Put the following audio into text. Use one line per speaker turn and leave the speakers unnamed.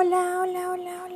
Hola, hola, hola, hola.